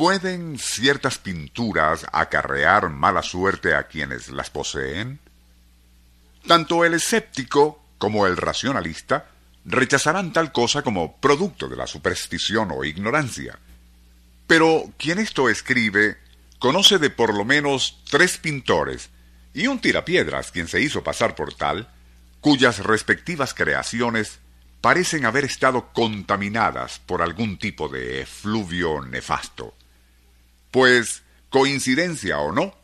¿Pueden ciertas pinturas acarrear mala suerte a quienes las poseen? Tanto el escéptico como el racionalista rechazarán tal cosa como producto de la superstición o ignorancia. Pero quien esto escribe conoce de por lo menos tres pintores y un tirapiedras quien se hizo pasar por tal, cuyas respectivas creaciones parecen haber estado contaminadas por algún tipo de efluvio nefasto. Pues, coincidencia o no,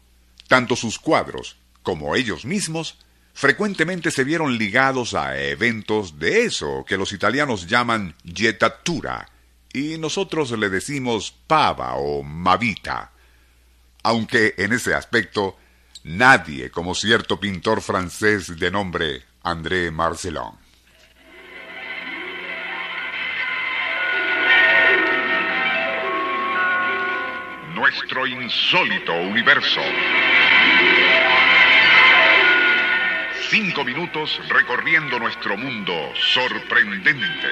tanto sus cuadros como ellos mismos frecuentemente se vieron ligados a eventos de eso que los italianos llaman jettatura y nosotros le decimos pava o mavita. Aunque en ese aspecto nadie como cierto pintor francés de nombre André Marcelon. Nuestro insólito universo. Cinco minutos recorriendo nuestro mundo sorprendente.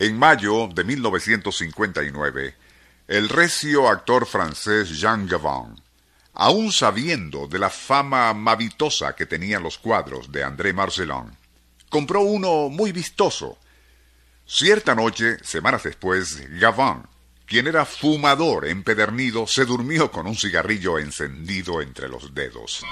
En mayo de 1959, el recio actor francés Jean Gabin, aún sabiendo de la fama mavitosa que tenían los cuadros de André Marcelin, compró uno muy vistoso Cierta noche, semanas después, Gavin, quien era fumador empedernido, se durmió con un cigarrillo encendido entre los dedos.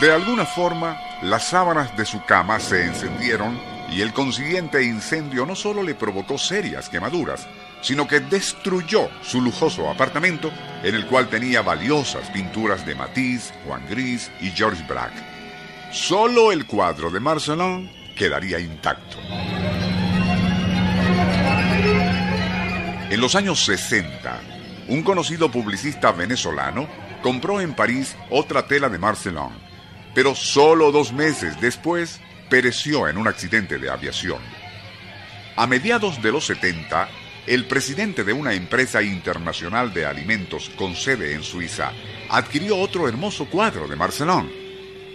De alguna forma, las sábanas de su cama se encendieron y el consiguiente incendio no solo le provocó serias quemaduras, sino que destruyó su lujoso apartamento en el cual tenía valiosas pinturas de Matisse, Juan Gris y George Braque. Solo el cuadro de Marcelin quedaría intacto. En los años 60, un conocido publicista venezolano compró en París otra tela de Marcelin, pero solo dos meses después pereció en un accidente de aviación. A mediados de los 70, el presidente de una empresa internacional de alimentos con sede en Suiza adquirió otro hermoso cuadro de Marcelin.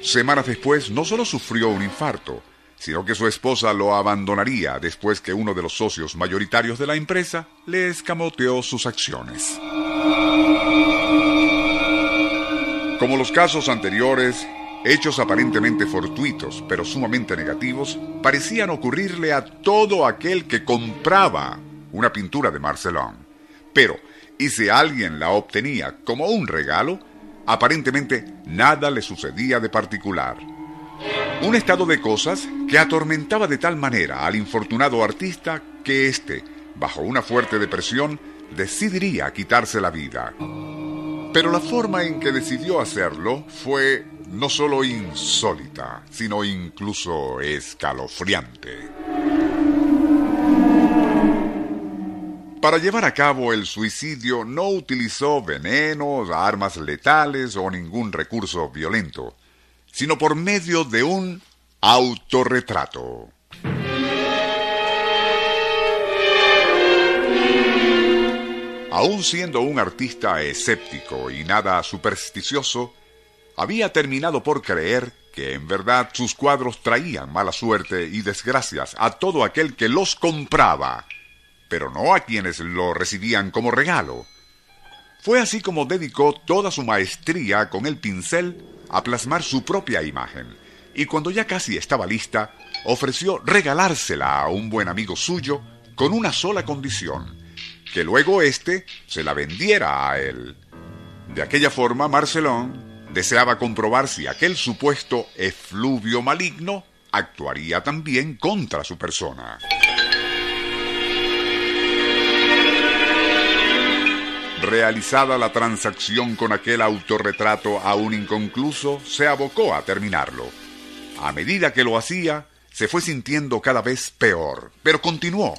Semanas después no solo sufrió un infarto, sino que su esposa lo abandonaría después que uno de los socios mayoritarios de la empresa le escamoteó sus acciones. Como los casos anteriores, hechos aparentemente fortuitos pero sumamente negativos parecían ocurrirle a todo aquel que compraba una pintura de Marcelin. Pero, y si alguien la obtenía como un regalo, aparentemente nada le sucedía de particular. Un estado de cosas que atormentaba de tal manera al infortunado artista que éste, bajo una fuerte depresión, decidiría quitarse la vida. Pero la forma en que decidió hacerlo fue no solo insólita, sino incluso escalofriante. Para llevar a cabo el suicidio no utilizó venenos, armas letales o ningún recurso violento sino por medio de un autorretrato. Aún siendo un artista escéptico y nada supersticioso, había terminado por creer que en verdad sus cuadros traían mala suerte y desgracias a todo aquel que los compraba, pero no a quienes lo recibían como regalo. Fue así como dedicó toda su maestría con el pincel a plasmar su propia imagen, y cuando ya casi estaba lista, ofreció regalársela a un buen amigo suyo con una sola condición, que luego éste se la vendiera a él. De aquella forma, Marcelón deseaba comprobar si aquel supuesto efluvio maligno actuaría también contra su persona. Realizada la transacción con aquel autorretrato aún inconcluso, se abocó a terminarlo. A medida que lo hacía, se fue sintiendo cada vez peor, pero continuó.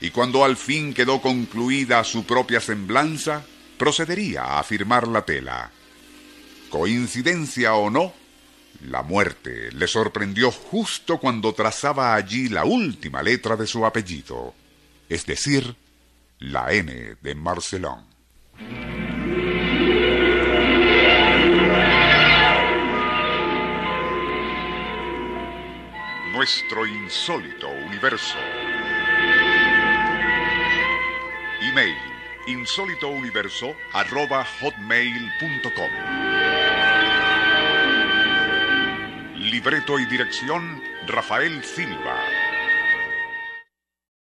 Y cuando al fin quedó concluida su propia semblanza, procedería a firmar la tela. Coincidencia o no, la muerte le sorprendió justo cuando trazaba allí la última letra de su apellido, es decir, la N de Marcelón. Nuestro insólito universo. Email insólitouniverso.hotmail.com Libreto y dirección Rafael Silva.